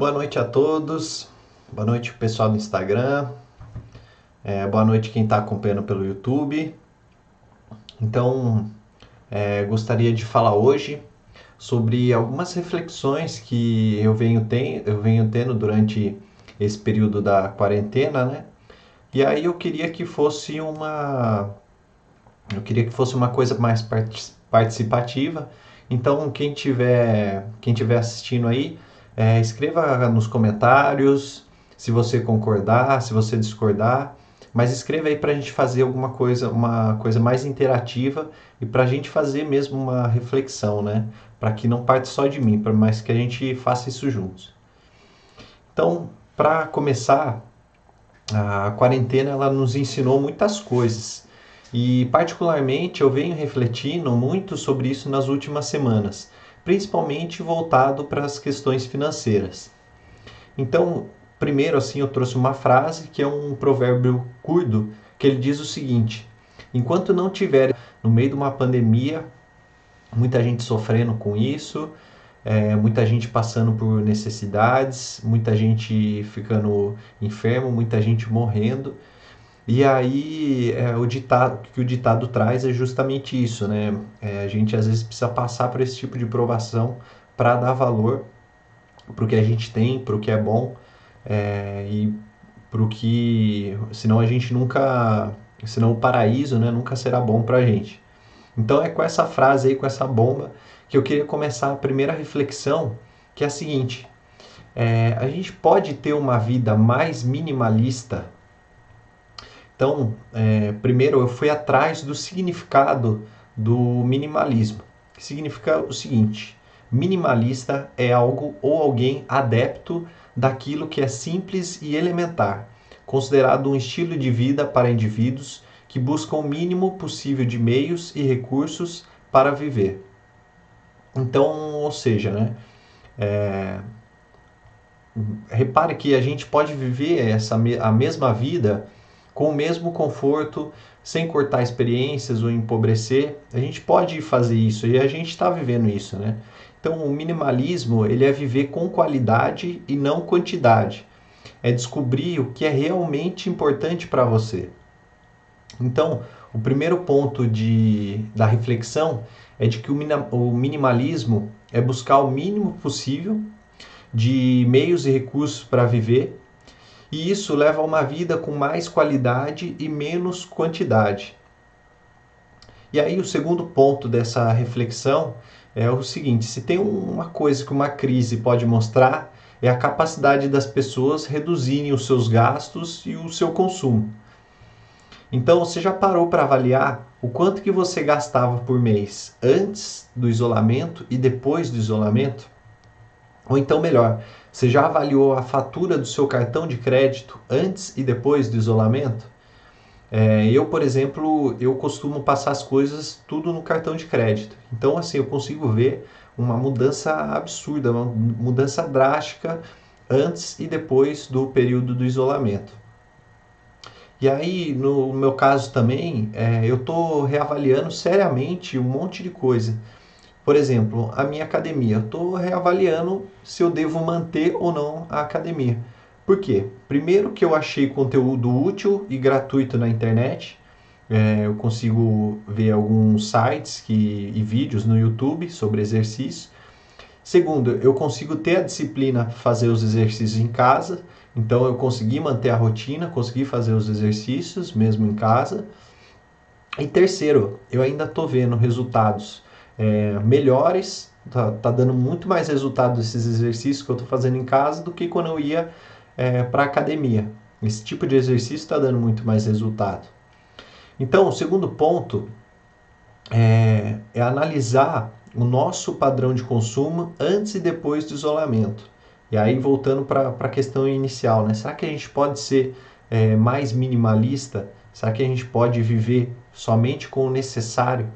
Boa noite a todos, boa noite pessoal do Instagram, é, boa noite quem está acompanhando pelo YouTube. Então, é, gostaria de falar hoje sobre algumas reflexões que eu venho, ten eu venho tendo durante esse período da quarentena, né? E aí eu queria que fosse uma eu queria que fosse uma coisa mais participativa. Então, quem tiver quem tiver assistindo aí, é, escreva nos comentários se você concordar, se você discordar, mas escreva aí para a gente fazer alguma coisa, uma coisa mais interativa e para a gente fazer mesmo uma reflexão, né? Para que não parte só de mim, mas que a gente faça isso juntos. Então, para começar, a quarentena ela nos ensinou muitas coisas e particularmente eu venho refletindo muito sobre isso nas últimas semanas, principalmente voltado para as questões financeiras. Então, primeiro assim eu trouxe uma frase que é um provérbio curdo que ele diz o seguinte: enquanto não tiver no meio de uma pandemia, muita gente sofrendo com isso, é, muita gente passando por necessidades, muita gente ficando enfermo, muita gente morrendo. E aí é, o ditado que o ditado traz é justamente isso, né? É, a gente às vezes precisa passar por esse tipo de provação para dar valor para o que a gente tem, para o que é bom é, e para o que, senão a gente nunca, senão o paraíso, né, nunca será bom para a gente. Então é com essa frase aí, com essa bomba que eu queria começar a primeira reflexão, que é a seguinte: é, a gente pode ter uma vida mais minimalista. Então, é, primeiro eu fui atrás do significado do minimalismo, que significa o seguinte: minimalista é algo ou alguém adepto daquilo que é simples e elementar, considerado um estilo de vida para indivíduos que buscam o mínimo possível de meios e recursos para viver. Então, ou seja, né? É, repare que a gente pode viver essa, a mesma vida com o mesmo conforto, sem cortar experiências ou empobrecer. A gente pode fazer isso e a gente está vivendo isso, né? Então, o minimalismo ele é viver com qualidade e não quantidade. É descobrir o que é realmente importante para você. Então, o primeiro ponto de, da reflexão é de que o, o minimalismo é buscar o mínimo possível de meios e recursos para viver, e isso leva a uma vida com mais qualidade e menos quantidade. E aí, o segundo ponto dessa reflexão é o seguinte: se tem uma coisa que uma crise pode mostrar, é a capacidade das pessoas reduzirem os seus gastos e o seu consumo. Então, você já parou para avaliar o quanto que você gastava por mês antes do isolamento e depois do isolamento? Ou então, melhor, você já avaliou a fatura do seu cartão de crédito antes e depois do isolamento? É, eu, por exemplo, eu costumo passar as coisas tudo no cartão de crédito. Então, assim, eu consigo ver uma mudança absurda, uma mudança drástica antes e depois do período do isolamento. E aí, no meu caso também, é, eu estou reavaliando seriamente um monte de coisa. Por exemplo, a minha academia. Estou reavaliando se eu devo manter ou não a academia. Por quê? Primeiro que eu achei conteúdo útil e gratuito na internet. É, eu consigo ver alguns sites que, e vídeos no YouTube sobre exercício. Segundo, eu consigo ter a disciplina para fazer os exercícios em casa. Então eu consegui manter a rotina, consegui fazer os exercícios mesmo em casa. E terceiro, eu ainda estou vendo resultados é, melhores, tá, tá, dando muito mais resultado esses exercícios que eu estou fazendo em casa do que quando eu ia é, para academia. Esse tipo de exercício está dando muito mais resultado. Então, o segundo ponto é, é analisar o nosso padrão de consumo antes e depois do isolamento. E aí, voltando para a questão inicial, né? será que a gente pode ser é, mais minimalista? Será que a gente pode viver somente com o necessário?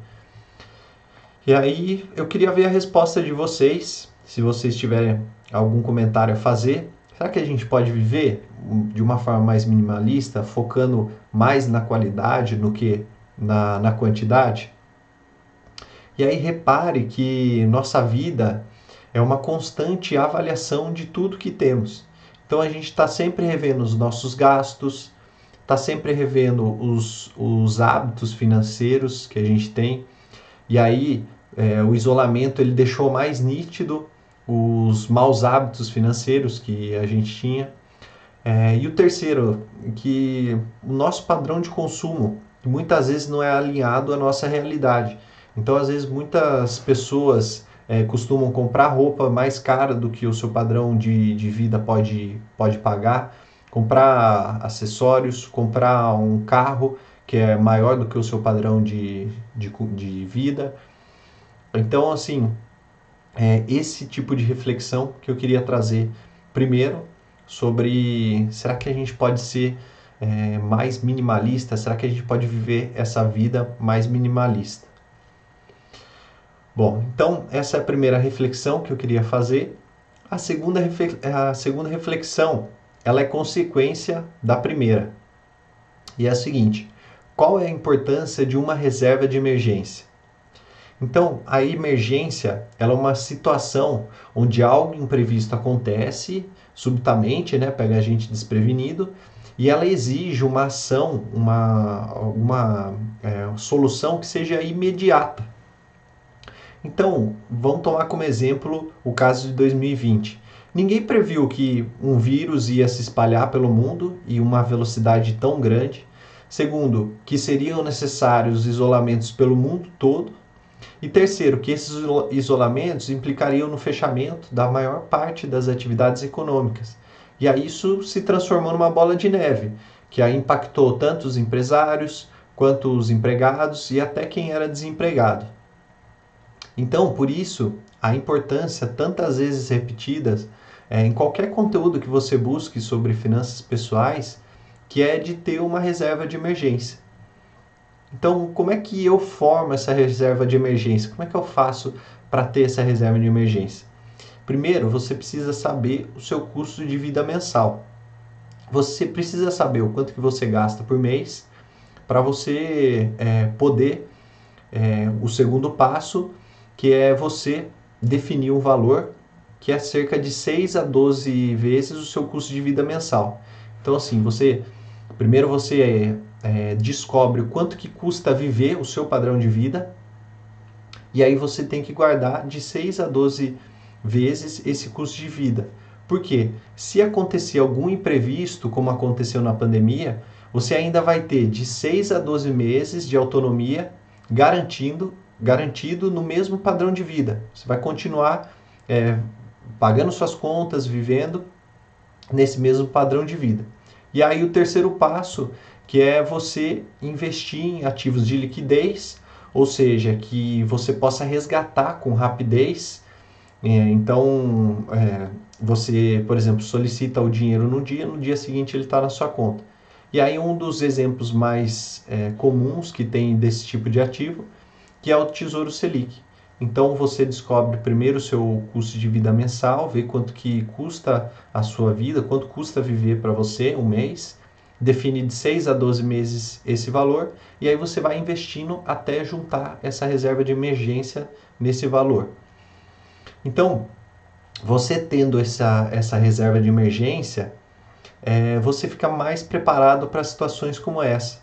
E aí, eu queria ver a resposta de vocês. Se vocês tiverem algum comentário a fazer, será que a gente pode viver de uma forma mais minimalista, focando mais na qualidade do que na, na quantidade? E aí, repare que nossa vida é uma constante avaliação de tudo que temos. Então a gente está sempre revendo os nossos gastos, está sempre revendo os, os hábitos financeiros que a gente tem. E aí é, o isolamento ele deixou mais nítido os maus hábitos financeiros que a gente tinha. É, e o terceiro, que o nosso padrão de consumo muitas vezes não é alinhado à nossa realidade. Então, às vezes, muitas pessoas é, costumam comprar roupa mais cara do que o seu padrão de, de vida pode, pode pagar, comprar acessórios, comprar um carro que é maior do que o seu padrão de, de, de vida. Então, assim, é esse tipo de reflexão que eu queria trazer primeiro sobre será que a gente pode ser é, mais minimalista? Será que a gente pode viver essa vida mais minimalista? Bom, então essa é a primeira reflexão que eu queria fazer. A segunda, a segunda reflexão ela é consequência da primeira. E é a seguinte: qual é a importância de uma reserva de emergência? Então, a emergência ela é uma situação onde algo imprevisto acontece subitamente, né, pega a gente desprevenido, e ela exige uma ação, uma, uma é, solução que seja imediata. Então, vamos tomar como exemplo o caso de 2020. Ninguém previu que um vírus ia se espalhar pelo mundo e uma velocidade tão grande. Segundo, que seriam necessários isolamentos pelo mundo todo. E terceiro, que esses isolamentos implicariam no fechamento da maior parte das atividades econômicas. E aí isso se transformou numa bola de neve, que aí impactou tanto os empresários quanto os empregados e até quem era desempregado. Então, por isso, a importância tantas vezes repetidas é, em qualquer conteúdo que você busque sobre finanças pessoais, que é de ter uma reserva de emergência. Então, como é que eu formo essa reserva de emergência? Como é que eu faço para ter essa reserva de emergência? Primeiro, você precisa saber o seu custo de vida mensal. Você precisa saber o quanto que você gasta por mês para você é, poder é, o segundo passo, que é você definir um valor que é cerca de 6 a 12 vezes o seu custo de vida mensal. Então, assim, você primeiro você é, descobre o quanto que custa viver o seu padrão de vida, e aí você tem que guardar de 6 a 12 vezes esse custo de vida. Porque se acontecer algum imprevisto, como aconteceu na pandemia, você ainda vai ter de 6 a 12 meses de autonomia garantindo, garantido no mesmo padrão de vida. Você vai continuar é, pagando suas contas, vivendo nesse mesmo padrão de vida. E aí o terceiro passo que é você investir em ativos de liquidez, ou seja, que você possa resgatar com rapidez. É, então, é, você, por exemplo, solicita o dinheiro no dia, no dia seguinte ele está na sua conta. E aí um dos exemplos mais é, comuns que tem desse tipo de ativo, que é o Tesouro Selic. Então você descobre primeiro o seu custo de vida mensal, vê quanto que custa a sua vida, quanto custa viver para você um mês, define de 6 a 12 meses esse valor e aí você vai investindo até juntar essa reserva de emergência nesse valor. Então, você tendo essa, essa reserva de emergência, é, você fica mais preparado para situações como essa.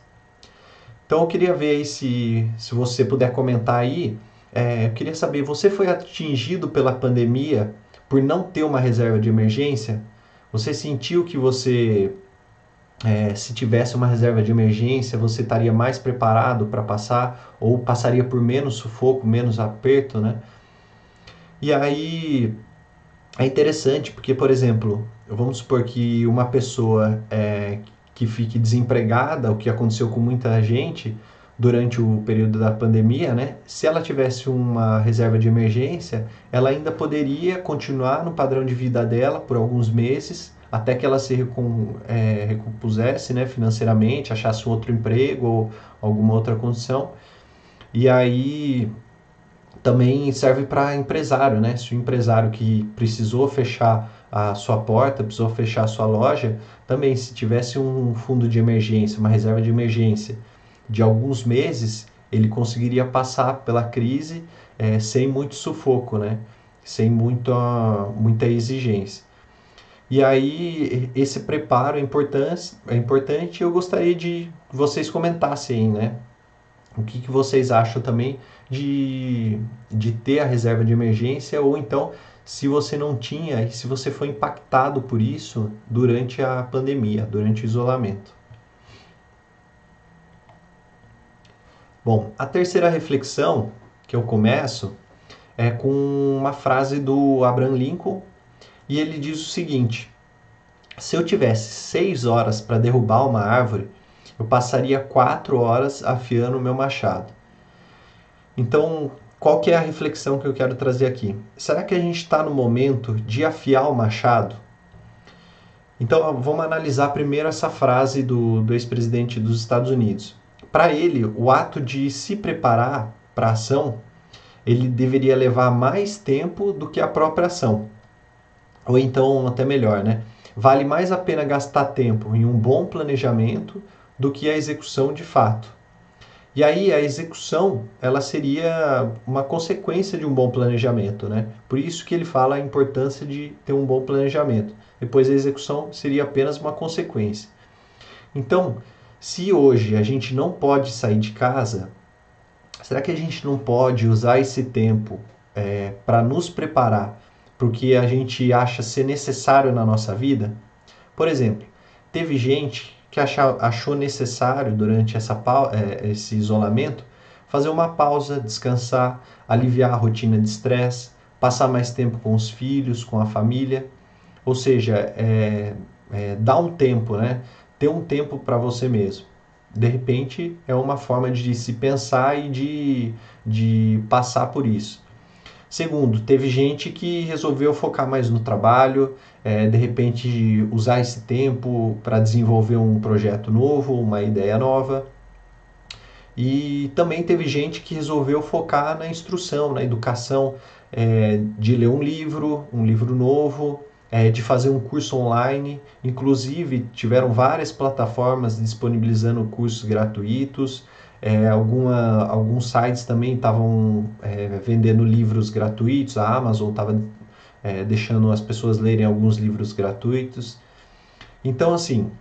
Então, eu queria ver se, se você puder comentar aí. É, eu queria saber, você foi atingido pela pandemia por não ter uma reserva de emergência? Você sentiu que você é, se tivesse uma reserva de emergência, você estaria mais preparado para passar ou passaria por menos sufoco, menos aperto, né? E aí é interessante porque, por exemplo, vamos supor que uma pessoa é, que fique desempregada, o que aconteceu com muita gente durante o período da pandemia, né? Se ela tivesse uma reserva de emergência, ela ainda poderia continuar no padrão de vida dela por alguns meses até que ela se recom, é, recompusesse né, financeiramente, achasse outro emprego ou alguma outra condição. E aí também serve para empresário, né? Se o empresário que precisou fechar a sua porta, precisou fechar a sua loja, também se tivesse um fundo de emergência, uma reserva de emergência de alguns meses, ele conseguiria passar pela crise é, sem muito sufoco, né? sem muita, muita exigência. E aí, esse preparo é importante, é importante eu gostaria de vocês comentassem, né? O que, que vocês acham também de, de ter a reserva de emergência, ou então, se você não tinha e se você foi impactado por isso durante a pandemia, durante o isolamento. Bom, a terceira reflexão que eu começo é com uma frase do Abraham Lincoln e ele diz o seguinte: Se eu tivesse seis horas para derrubar uma árvore, eu passaria quatro horas afiando o meu machado. Então, qual que é a reflexão que eu quero trazer aqui? Será que a gente está no momento de afiar o machado? Então, vamos analisar primeiro essa frase do, do ex-presidente dos Estados Unidos. Para ele, o ato de se preparar para a ação, ele deveria levar mais tempo do que a própria ação. Ou então, até melhor, né? Vale mais a pena gastar tempo em um bom planejamento do que a execução de fato. E aí a execução, ela seria uma consequência de um bom planejamento, né? Por isso que ele fala a importância de ter um bom planejamento. Depois a execução seria apenas uma consequência. Então, se hoje a gente não pode sair de casa, será que a gente não pode usar esse tempo é, para nos preparar para o que a gente acha ser necessário na nossa vida? Por exemplo, teve gente que achou necessário durante essa, é, esse isolamento fazer uma pausa, descansar, aliviar a rotina de estresse, passar mais tempo com os filhos, com a família, ou seja, é, é, dar um tempo, né? ter um tempo para você mesmo. De repente é uma forma de se pensar e de, de passar por isso. Segundo, teve gente que resolveu focar mais no trabalho, é, de repente usar esse tempo para desenvolver um projeto novo, uma ideia nova. E também teve gente que resolveu focar na instrução, na educação, é, de ler um livro, um livro novo, é, de fazer um curso online. Inclusive, tiveram várias plataformas disponibilizando cursos gratuitos. É, alguma, alguns sites também estavam é, vendendo livros gratuitos, a Amazon estava é, deixando as pessoas lerem alguns livros gratuitos. Então, assim,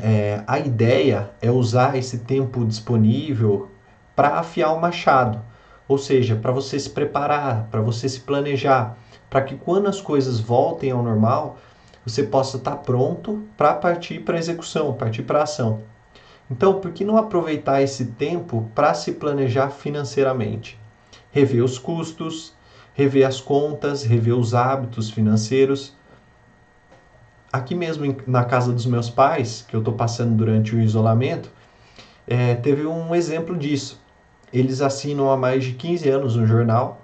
é, a ideia é usar esse tempo disponível para afiar o machado, ou seja, para você se preparar, para você se planejar, para que quando as coisas voltem ao normal, você possa estar tá pronto para partir para a execução, partir para a ação. Então, por que não aproveitar esse tempo para se planejar financeiramente? Rever os custos, rever as contas, rever os hábitos financeiros. Aqui mesmo na casa dos meus pais, que eu estou passando durante o isolamento, é, teve um exemplo disso. Eles assinam há mais de 15 anos um jornal,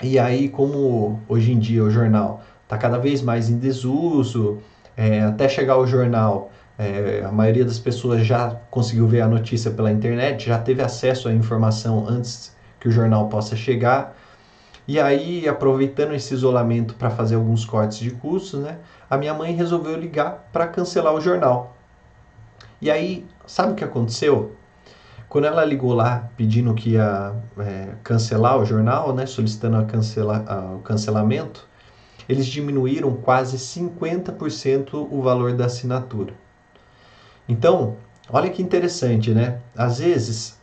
e aí, como hoje em dia o jornal está cada vez mais em desuso, é, até chegar o jornal é, a maioria das pessoas já conseguiu ver a notícia pela internet, já teve acesso à informação antes que o jornal possa chegar. E aí, aproveitando esse isolamento para fazer alguns cortes de custos, né, a minha mãe resolveu ligar para cancelar o jornal. E aí, sabe o que aconteceu? Quando ela ligou lá pedindo que ia é, cancelar o jornal, né, solicitando a cancela, a, o cancelamento, eles diminuíram quase 50% o valor da assinatura. Então, olha que interessante, né? Às vezes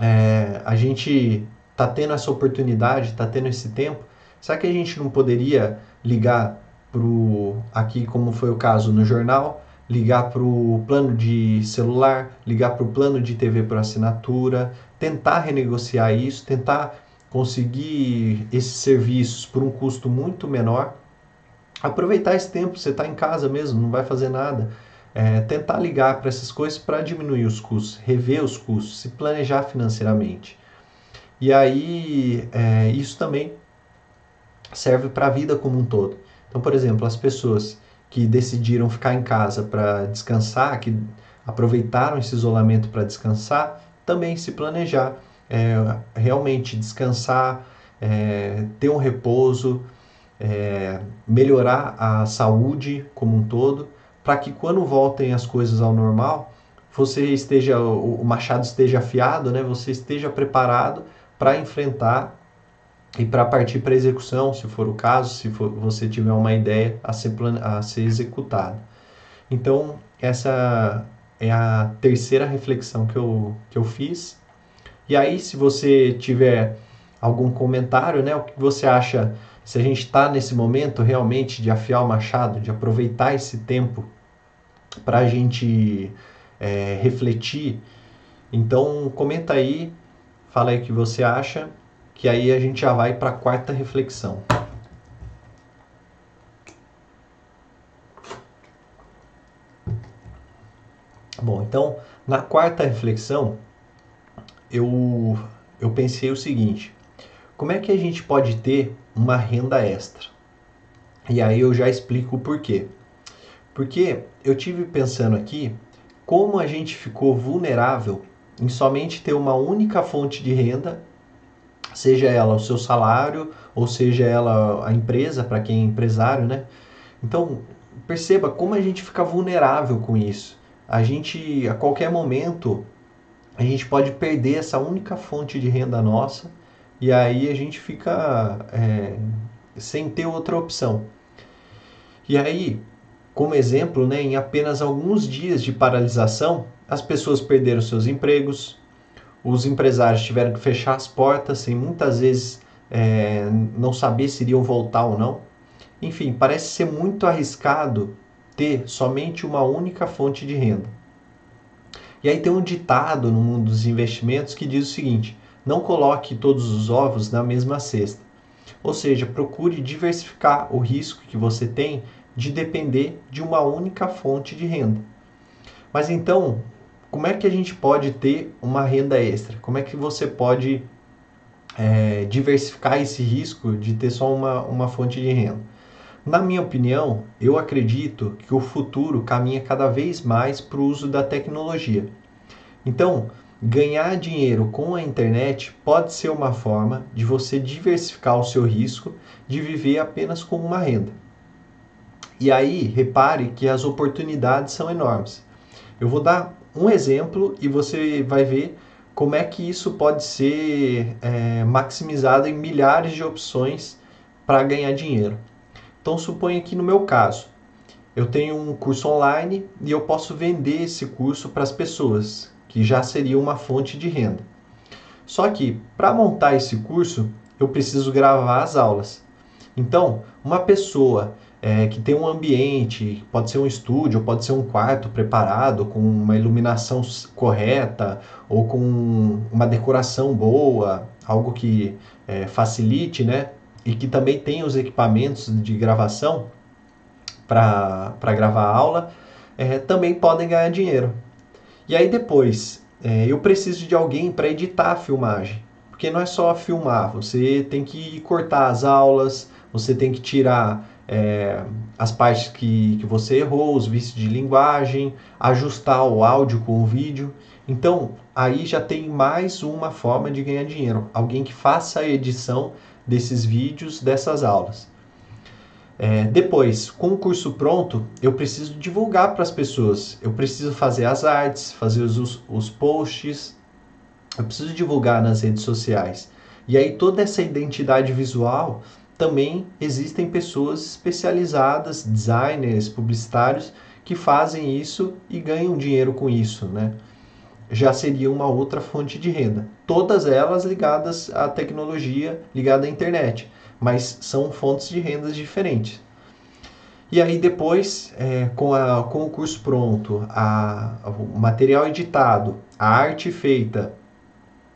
é, a gente está tendo essa oportunidade, está tendo esse tempo. Será que a gente não poderia ligar para aqui, como foi o caso no jornal, ligar para o plano de celular, ligar para o plano de TV por assinatura, tentar renegociar isso, tentar conseguir esses serviços por um custo muito menor. Aproveitar esse tempo, você está em casa mesmo, não vai fazer nada é, tentar ligar para essas coisas para diminuir os custos, rever os custos, se planejar financeiramente. E aí, é, isso também serve para a vida como um todo. Então, por exemplo, as pessoas que decidiram ficar em casa para descansar, que aproveitaram esse isolamento para descansar, também se planejar, é, realmente descansar, é, ter um repouso, é, melhorar a saúde como um todo para que quando voltem as coisas ao normal, você esteja o machado esteja afiado, né? Você esteja preparado para enfrentar e para partir para execução, se for o caso, se for, você tiver uma ideia a ser, a ser executada. Então, essa é a terceira reflexão que eu, que eu fiz. E aí, se você tiver algum comentário, né, o que você acha se a gente está nesse momento realmente de afiar o machado, de aproveitar esse tempo para a gente é, refletir. Então, comenta aí, fala aí o que você acha que aí a gente já vai para a quarta reflexão. Bom, então, na quarta reflexão, eu, eu pensei o seguinte: como é que a gente pode ter uma renda extra? E aí eu já explico o porquê. Porque eu tive pensando aqui como a gente ficou vulnerável em somente ter uma única fonte de renda seja ela o seu salário ou seja ela a empresa para quem é empresário, né? Então perceba como a gente fica vulnerável com isso. A gente a qualquer momento a gente pode perder essa única fonte de renda nossa e aí a gente fica é, sem ter outra opção. E aí, como exemplo, né, em apenas alguns dias de paralisação, as pessoas perderam seus empregos, os empresários tiveram que fechar as portas sem muitas vezes é, não saber se iriam voltar ou não. Enfim, parece ser muito arriscado ter somente uma única fonte de renda. E aí tem um ditado no mundo dos investimentos que diz o seguinte: não coloque todos os ovos na mesma cesta. Ou seja, procure diversificar o risco que você tem de depender de uma única fonte de renda. Mas então, como é que a gente pode ter uma renda extra? Como é que você pode é, diversificar esse risco de ter só uma, uma fonte de renda? Na minha opinião, eu acredito que o futuro caminha cada vez mais para o uso da tecnologia. Então, ganhar dinheiro com a internet pode ser uma forma de você diversificar o seu risco de viver apenas com uma renda. E aí, repare que as oportunidades são enormes. Eu vou dar um exemplo e você vai ver como é que isso pode ser é, maximizado em milhares de opções para ganhar dinheiro. Então, suponha que no meu caso, eu tenho um curso online e eu posso vender esse curso para as pessoas, que já seria uma fonte de renda. Só que para montar esse curso, eu preciso gravar as aulas. Então, uma pessoa é, que tem um ambiente, pode ser um estúdio, pode ser um quarto preparado com uma iluminação correta ou com uma decoração boa, algo que é, facilite, né? E que também tem os equipamentos de gravação para gravar a aula, é, também podem ganhar dinheiro. E aí depois, é, eu preciso de alguém para editar a filmagem, porque não é só filmar, você tem que cortar as aulas, você tem que tirar é, as partes que, que você errou, os vícios de linguagem, ajustar o áudio com o vídeo. Então, aí já tem mais uma forma de ganhar dinheiro. Alguém que faça a edição desses vídeos, dessas aulas. É, depois, com o curso pronto, eu preciso divulgar para as pessoas. Eu preciso fazer as artes, fazer os, os posts, eu preciso divulgar nas redes sociais. E aí toda essa identidade visual também existem pessoas especializadas, designers, publicitários, que fazem isso e ganham dinheiro com isso, né? Já seria uma outra fonte de renda. Todas elas ligadas à tecnologia, ligada à internet, mas são fontes de rendas diferentes. E aí depois, é, com, a, com o curso pronto, a, o material editado, a arte feita,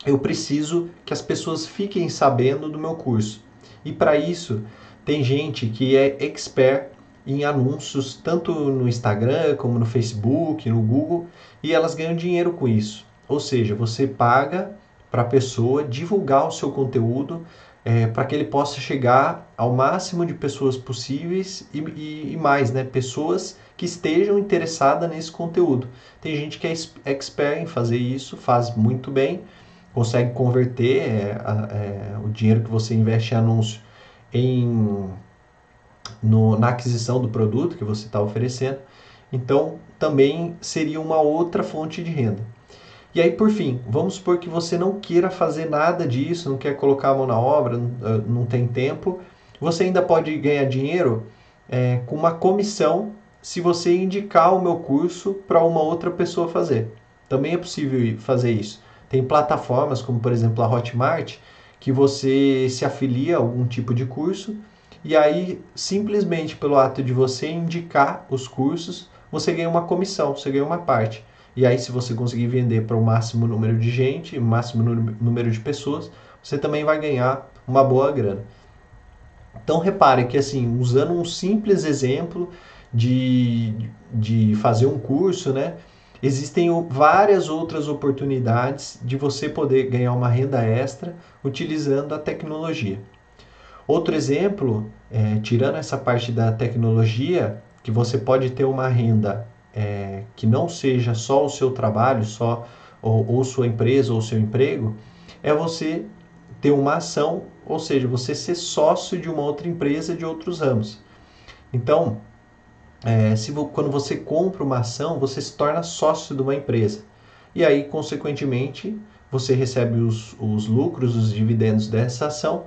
eu preciso que as pessoas fiquem sabendo do meu curso. E para isso, tem gente que é expert em anúncios, tanto no Instagram como no Facebook, no Google, e elas ganham dinheiro com isso. Ou seja, você paga para a pessoa divulgar o seu conteúdo é, para que ele possa chegar ao máximo de pessoas possíveis e, e, e, mais, né? Pessoas que estejam interessadas nesse conteúdo. Tem gente que é expert em fazer isso, faz muito bem, consegue converter é, é, o dinheiro que você investe em anúncio em, no, na aquisição do produto que você está oferecendo. Então, também seria uma outra fonte de renda. E aí, por fim, vamos supor que você não queira fazer nada disso, não quer colocar a mão na obra, não, não tem tempo. Você ainda pode ganhar dinheiro é, com uma comissão se você indicar o meu curso para uma outra pessoa fazer. Também é possível fazer isso. Tem plataformas como, por exemplo, a Hotmart, que você se afilia a algum tipo de curso e aí, simplesmente pelo ato de você indicar os cursos, você ganha uma comissão, você ganha uma parte. E aí, se você conseguir vender para o máximo número de gente, o máximo número de pessoas, você também vai ganhar uma boa grana. Então, repare que, assim, usando um simples exemplo de, de fazer um curso, né? Existem várias outras oportunidades de você poder ganhar uma renda extra utilizando a tecnologia. Outro exemplo, é, tirando essa parte da tecnologia, que você pode ter uma renda é, que não seja só o seu trabalho, só ou, ou sua empresa ou seu emprego, é você ter uma ação, ou seja, você ser sócio de uma outra empresa de outros ramos. Então, é, se quando você compra uma ação, você se torna sócio de uma empresa. E aí, consequentemente, você recebe os, os lucros, os dividendos dessa ação.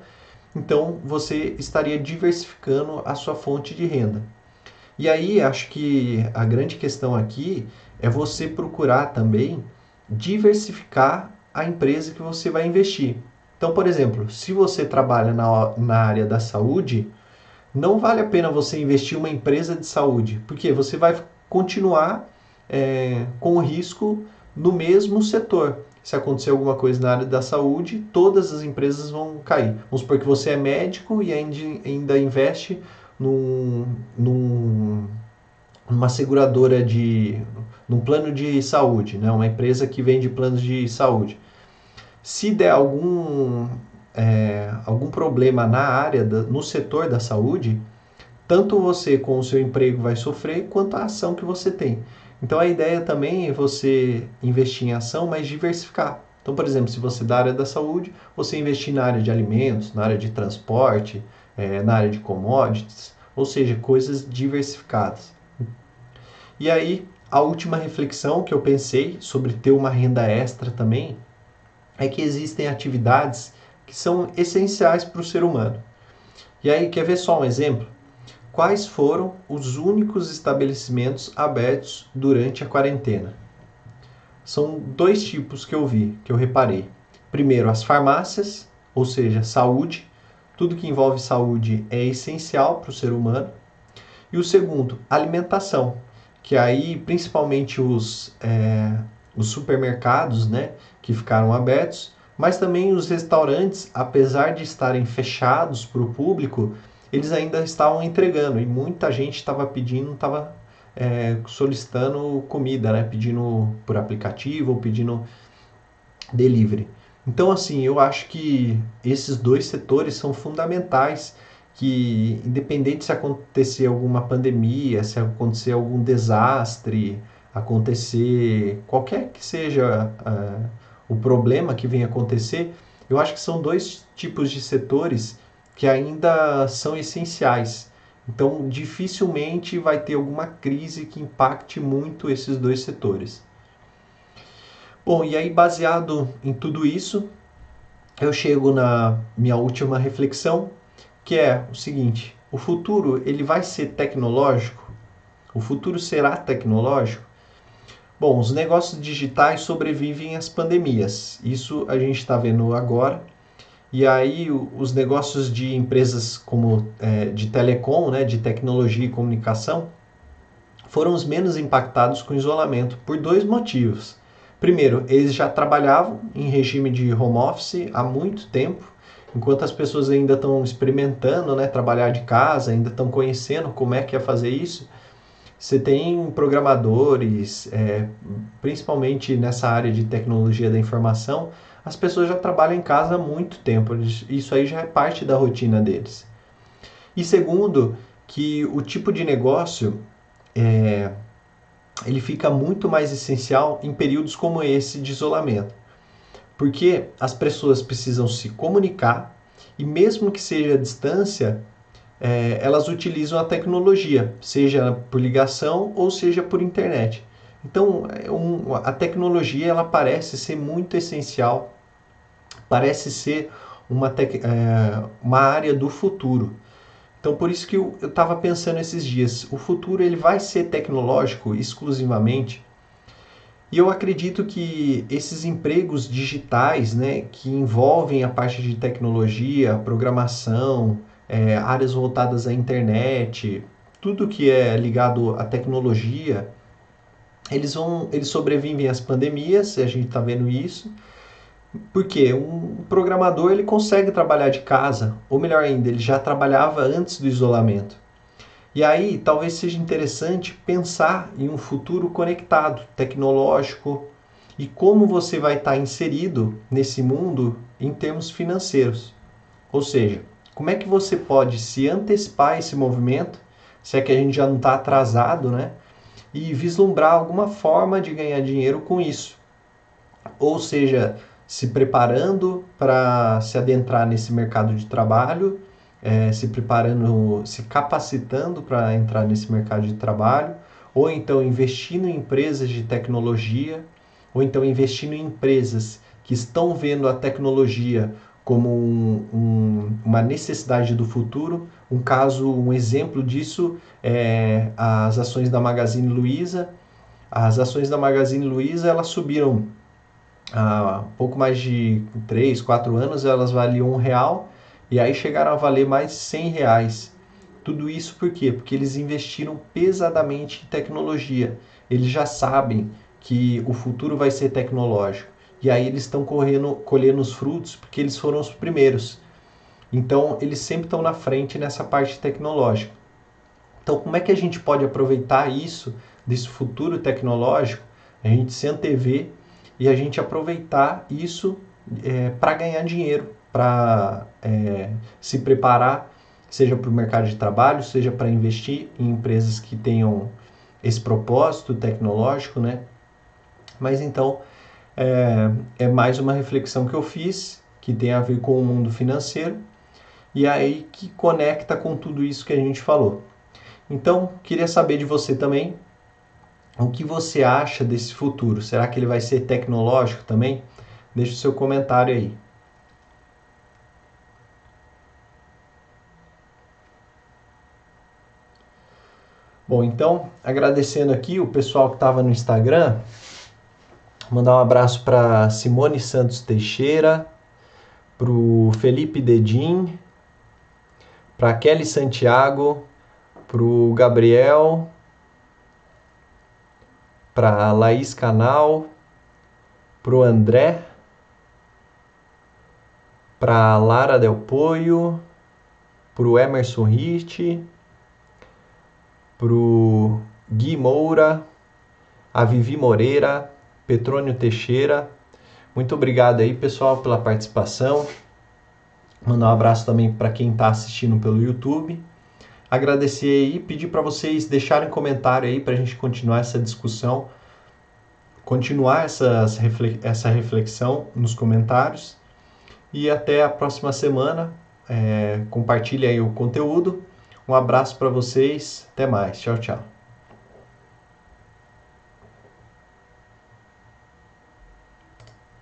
Então, você estaria diversificando a sua fonte de renda. E aí, acho que a grande questão aqui é você procurar também diversificar a empresa que você vai investir. Então, por exemplo, se você trabalha na, na área da saúde, não vale a pena você investir uma empresa de saúde, porque você vai continuar é, com o risco no mesmo setor. Se acontecer alguma coisa na área da saúde, todas as empresas vão cair. Vamos supor que você é médico e ainda investe num, num, numa seguradora de. num plano de saúde, né? uma empresa que vende planos de saúde. Se der algum, é, algum problema na área, da, no setor da saúde, tanto você com o seu emprego vai sofrer, quanto a ação que você tem. Então a ideia também é você investir em ação, mas diversificar. Então, por exemplo, se você é da área da saúde, você investir na área de alimentos, na área de transporte, é, na área de commodities, ou seja, coisas diversificadas. E aí, a última reflexão que eu pensei sobre ter uma renda extra também é que existem atividades que são essenciais para o ser humano. E aí, quer ver só um exemplo? Quais foram os únicos estabelecimentos abertos durante a quarentena? São dois tipos que eu vi, que eu reparei. Primeiro, as farmácias, ou seja, saúde, tudo que envolve saúde é essencial para o ser humano. E o segundo, alimentação, que aí principalmente os, é, os supermercados né, que ficaram abertos, mas também os restaurantes, apesar de estarem fechados para o público, eles ainda estavam entregando e muita gente estava pedindo, estava é, solicitando comida, né, pedindo por aplicativo ou pedindo delivery. Então, assim, eu acho que esses dois setores são fundamentais que, independente se acontecer alguma pandemia, se acontecer algum desastre, acontecer qualquer que seja uh, o problema que venha acontecer, eu acho que são dois tipos de setores que ainda são essenciais. Então, dificilmente vai ter alguma crise que impacte muito esses dois setores. Bom, e aí baseado em tudo isso, eu chego na minha última reflexão, que é o seguinte: o futuro ele vai ser tecnológico? O futuro será tecnológico? Bom, os negócios digitais sobrevivem às pandemias. Isso a gente está vendo agora. E aí os negócios de empresas como é, de telecom, né, de tecnologia e comunicação, foram os menos impactados com isolamento por dois motivos. Primeiro, eles já trabalhavam em regime de home office há muito tempo, enquanto as pessoas ainda estão experimentando né, trabalhar de casa, ainda estão conhecendo como é que é fazer isso. Você tem programadores, é, principalmente nessa área de tecnologia da informação, as pessoas já trabalham em casa há muito tempo, isso aí já é parte da rotina deles. E segundo, que o tipo de negócio é, ele fica muito mais essencial em períodos como esse de isolamento. Porque as pessoas precisam se comunicar e, mesmo que seja à distância, é, elas utilizam a tecnologia, seja por ligação ou seja por internet. Então, é um, a tecnologia ela parece ser muito essencial, parece ser uma, é, uma área do futuro. Então, por isso que eu estava pensando esses dias, o futuro ele vai ser tecnológico exclusivamente. E eu acredito que esses empregos digitais, né, que envolvem a parte de tecnologia, programação, é, áreas voltadas à internet, tudo que é ligado à tecnologia, eles vão, eles sobrevivem às pandemias, a gente está vendo isso. Porque um programador ele consegue trabalhar de casa, ou melhor ainda, ele já trabalhava antes do isolamento. E aí talvez seja interessante pensar em um futuro conectado, tecnológico, e como você vai estar inserido nesse mundo em termos financeiros. Ou seja, como é que você pode se antecipar esse movimento, se é que a gente já não está atrasado, né? E vislumbrar alguma forma de ganhar dinheiro com isso. Ou seja, se preparando para se adentrar nesse mercado de trabalho, é, se preparando, se capacitando para entrar nesse mercado de trabalho, ou então investindo em empresas de tecnologia, ou então investindo em empresas que estão vendo a tecnologia como um, um, uma necessidade do futuro. Um caso, um exemplo disso é as ações da Magazine Luiza. As ações da Magazine Luiza elas subiram há pouco mais de 3, 4 anos, elas valiam um real e aí chegaram a valer mais 100 reais. Tudo isso por quê? Porque eles investiram pesadamente em tecnologia. Eles já sabem que o futuro vai ser tecnológico e aí eles estão correndo, colhendo os frutos porque eles foram os primeiros. Então eles sempre estão na frente nessa parte tecnológica. Então como é que a gente pode aproveitar isso desse futuro tecnológico? A gente se antever e a gente aproveitar isso é, para ganhar dinheiro, para é, se preparar, seja para o mercado de trabalho, seja para investir em empresas que tenham esse propósito tecnológico, né? Mas então é, é mais uma reflexão que eu fiz que tem a ver com o mundo financeiro e aí que conecta com tudo isso que a gente falou. Então, queria saber de você também o que você acha desse futuro. Será que ele vai ser tecnológico também? Deixe o seu comentário aí. Bom, então, agradecendo aqui o pessoal que estava no Instagram, Mandar um abraço para Simone Santos Teixeira, para o Felipe Dedim, para Kelly Santiago, para o Gabriel, para Laís Canal, para o André, para Lara Del Poio, para o Emerson Rich, para o Gui Moura, a Vivi Moreira, Petrônio Teixeira. Muito obrigado aí, pessoal, pela participação. Mandar um abraço também para quem está assistindo pelo YouTube. Agradecer aí, pedir para vocês deixarem comentário aí para a gente continuar essa discussão, continuar essas, essa reflexão nos comentários. E até a próxima semana. É, compartilhe aí o conteúdo. Um abraço para vocês. Até mais. Tchau, tchau.